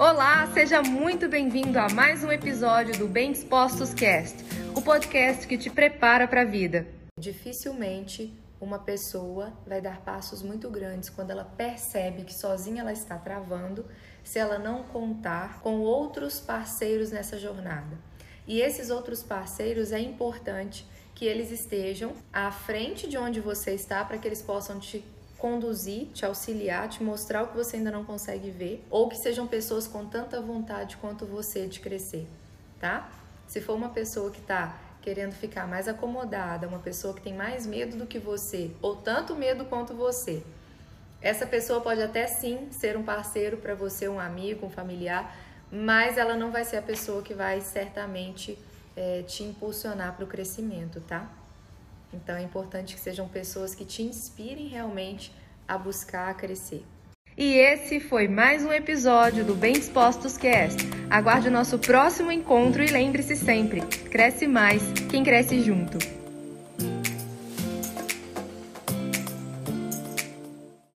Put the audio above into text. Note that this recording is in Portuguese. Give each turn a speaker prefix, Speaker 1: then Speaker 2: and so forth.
Speaker 1: Olá, seja muito bem-vindo a mais um episódio do Bem Dispostos Cast, o podcast que te prepara para a vida.
Speaker 2: Dificilmente uma pessoa vai dar passos muito grandes quando ela percebe que sozinha ela está travando, se ela não contar com outros parceiros nessa jornada. E esses outros parceiros é importante que eles estejam à frente de onde você está para que eles possam te conduzir, te auxiliar, te mostrar o que você ainda não consegue ver, ou que sejam pessoas com tanta vontade quanto você de crescer, tá? Se for uma pessoa que está querendo ficar mais acomodada, uma pessoa que tem mais medo do que você, ou tanto medo quanto você, essa pessoa pode até sim ser um parceiro para você, um amigo, um familiar, mas ela não vai ser a pessoa que vai certamente é, te impulsionar para o crescimento, tá? Então é importante que sejam pessoas que te inspirem realmente a buscar a crescer.
Speaker 1: E esse foi mais um episódio do Bem Dispostos Cast. Aguarde o nosso próximo encontro e lembre-se sempre: cresce mais quem cresce junto.